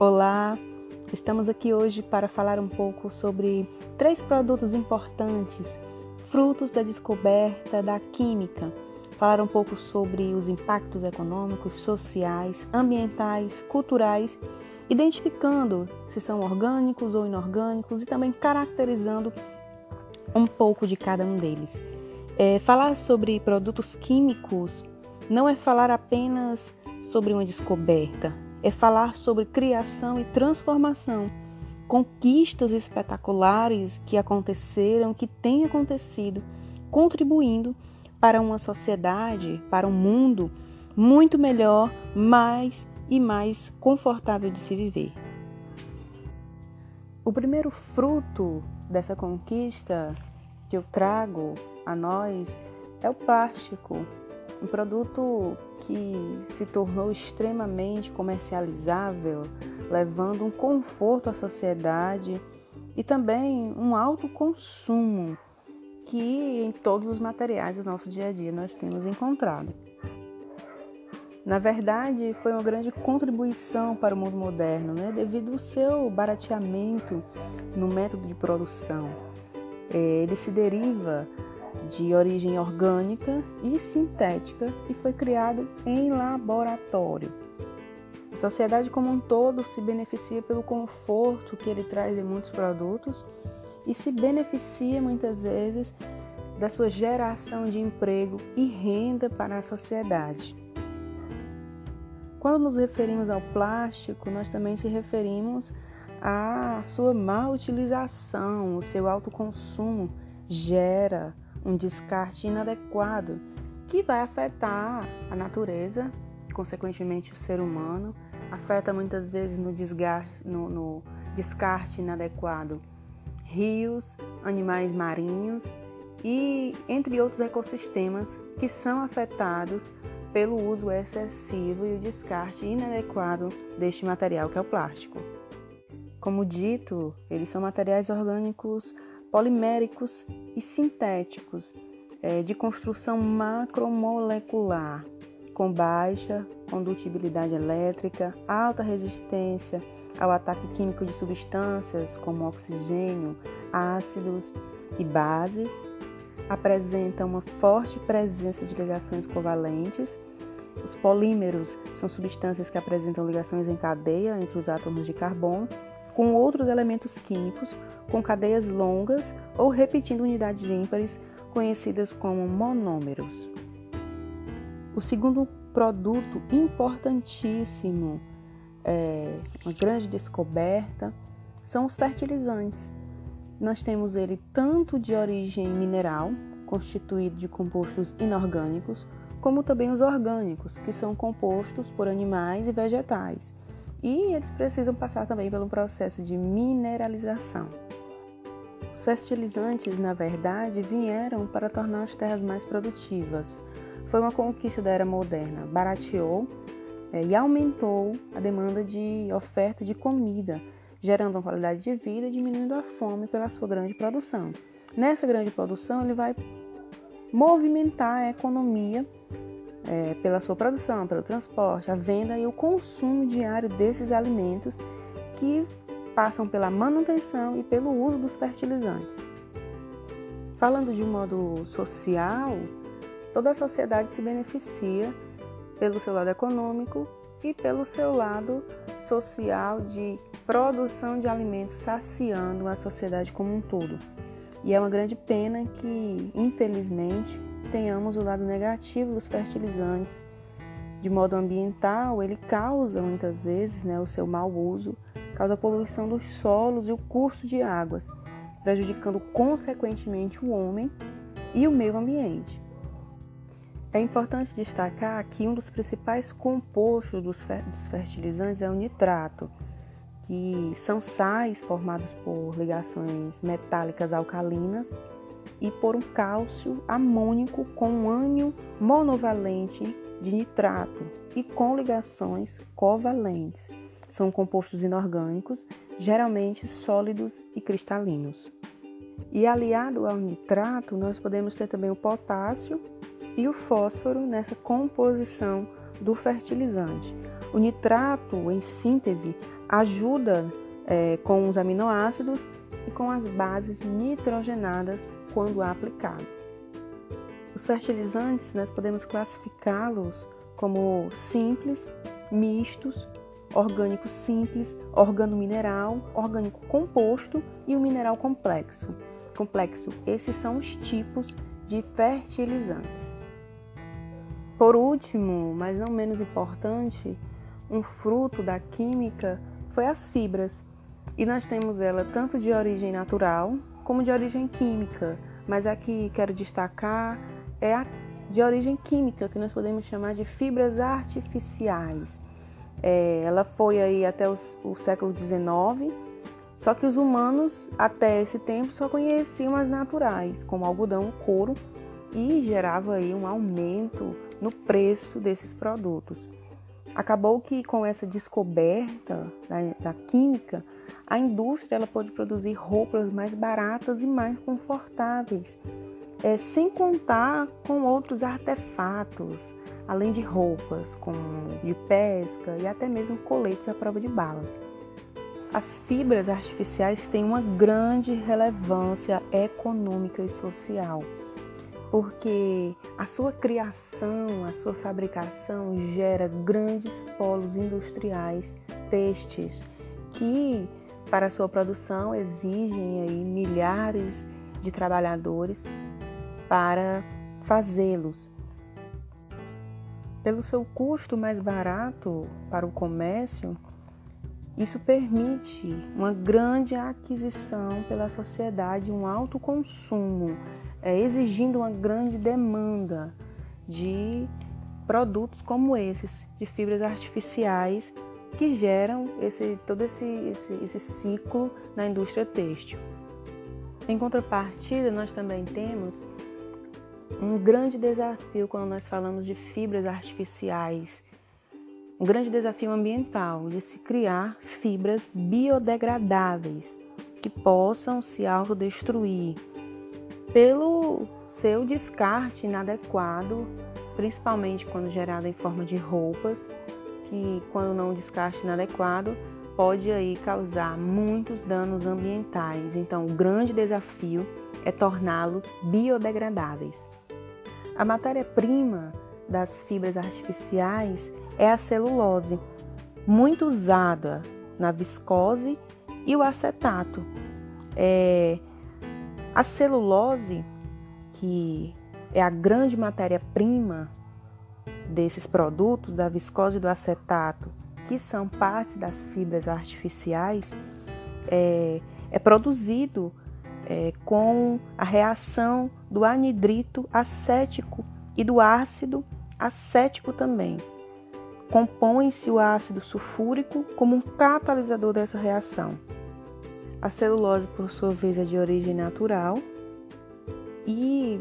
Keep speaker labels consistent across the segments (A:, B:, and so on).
A: Olá, estamos aqui hoje para falar um pouco sobre três produtos importantes, frutos da descoberta da química. Falar um pouco sobre os impactos econômicos, sociais, ambientais, culturais, identificando se são orgânicos ou inorgânicos e também caracterizando um pouco de cada um deles. É, falar sobre produtos químicos não é falar apenas sobre uma descoberta, é falar sobre criação e transformação, conquistas espetaculares que aconteceram, que têm acontecido, contribuindo para uma sociedade, para um mundo muito melhor, mais e mais confortável de se viver. O primeiro fruto dessa conquista que eu trago a nós é o plástico, um produto que se tornou extremamente comercializável, levando um conforto à sociedade e também um alto consumo que em todos os materiais do nosso dia a dia nós temos encontrado. Na verdade, foi uma grande contribuição para o mundo moderno, né? devido ao seu barateamento no método de produção. É, ele se deriva de origem orgânica e sintética e foi criado em laboratório. A sociedade como um todo se beneficia pelo conforto que ele traz em muitos produtos e se beneficia muitas vezes da sua geração de emprego e renda para a sociedade. Quando nos referimos ao plástico, nós também se referimos à sua má utilização, o seu alto consumo gera um descarte inadequado que vai afetar a natureza, consequentemente o ser humano, afeta muitas vezes no, no, no descarte inadequado rios, animais marinhos e entre outros ecossistemas que são afetados pelo uso excessivo e o descarte inadequado deste material que é o plástico. Como dito, eles são materiais orgânicos poliméricos e sintéticos é, de construção macromolecular, com baixa condutibilidade elétrica, alta resistência ao ataque químico de substâncias como oxigênio, ácidos e bases, apresenta uma forte presença de ligações covalentes. Os polímeros são substâncias que apresentam ligações em cadeia entre os átomos de carbono com outros elementos químicos com cadeias longas ou repetindo unidades ímpares conhecidas como monômeros. O segundo produto importantíssimo, é, uma grande descoberta, são os fertilizantes. Nós temos ele tanto de origem mineral, constituído de compostos inorgânicos, como também os orgânicos, que são compostos por animais e vegetais e eles precisam passar também pelo processo de mineralização. Os fertilizantes, na verdade, vieram para tornar as terras mais produtivas. Foi uma conquista da era moderna, barateou é, e aumentou a demanda de oferta de comida, gerando uma qualidade de vida e diminuindo a fome pela sua grande produção. Nessa grande produção, ele vai movimentar a economia é, pela sua produção, pelo transporte, a venda e o consumo diário desses alimentos que passam pela manutenção e pelo uso dos fertilizantes. Falando de um modo social, toda a sociedade se beneficia pelo seu lado econômico e pelo seu lado social de produção de alimentos, saciando a sociedade como um todo. E é uma grande pena que, infelizmente, tenhamos o lado negativo dos fertilizantes. De modo ambiental, ele causa muitas vezes né, o seu mau uso, causa a poluição dos solos e o curso de águas, prejudicando consequentemente o homem e o meio ambiente. É importante destacar que um dos principais compostos dos fertilizantes é o nitrato, que são sais formados por ligações metálicas alcalinas e por um cálcio amônico com um ânion monovalente de nitrato e com ligações covalentes. São compostos inorgânicos, geralmente sólidos e cristalinos. E aliado ao nitrato, nós podemos ter também o potássio e o fósforo nessa composição do fertilizante. O nitrato, em síntese, ajuda é, com os aminoácidos e com as bases nitrogenadas quando aplicado. Os fertilizantes nós podemos classificá-los como simples, mistos, orgânico simples, organo-mineral, orgânico composto e o mineral complexo. Complexo, esses são os tipos de fertilizantes. Por último, mas não menos importante, um fruto da química foi as fibras. E nós temos ela tanto de origem natural como de origem química. Mas aqui quero destacar é a de origem química, que nós podemos chamar de fibras artificiais. É, ela foi aí até os, o século XIX, só que os humanos até esse tempo só conheciam as naturais, como algodão, couro, e gerava aí um aumento no preço desses produtos. Acabou que com essa descoberta da, da química, a indústria ela pôde produzir roupas mais baratas e mais confortáveis, é, sem contar com outros artefatos, além de roupas, como de pesca e até mesmo coletes à prova de balas. As fibras artificiais têm uma grande relevância econômica e social porque a sua criação, a sua fabricação gera grandes polos industriais têxteis que para sua produção exigem aí milhares de trabalhadores para fazê-los. Pelo seu custo mais barato para o comércio, isso permite uma grande aquisição pela sociedade, um alto consumo é, exigindo uma grande demanda de produtos como esses, de fibras artificiais, que geram esse, todo esse, esse, esse ciclo na indústria têxtil. Em contrapartida, nós também temos um grande desafio quando nós falamos de fibras artificiais, um grande desafio ambiental de se criar fibras biodegradáveis que possam se autodestruir, pelo seu descarte inadequado, principalmente quando gerado em forma de roupas, que quando não descarte inadequado pode aí causar muitos danos ambientais. Então, o grande desafio é torná-los biodegradáveis. A matéria-prima das fibras artificiais é a celulose, muito usada na viscose e o acetato. É, a celulose, que é a grande matéria-prima desses produtos, da viscose do acetato, que são partes das fibras artificiais, é, é produzido é, com a reação do anidrito acético e do ácido acético também. Compõe-se o ácido sulfúrico como um catalisador dessa reação. A celulose, por sua vez, é de origem natural e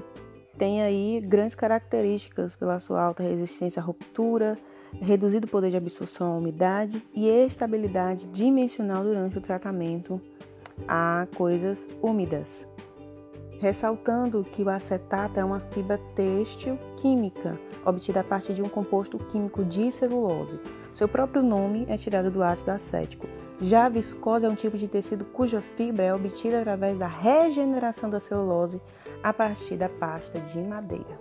A: tem aí grandes características pela sua alta resistência à ruptura, reduzido poder de absorção à umidade e estabilidade dimensional durante o tratamento a coisas úmidas. Ressaltando que o acetato é uma fibra têxtil química, obtida a partir de um composto químico de celulose. Seu próprio nome é tirado do ácido acético. Já a viscose é um tipo de tecido cuja fibra é obtida através da regeneração da celulose a partir da pasta de madeira.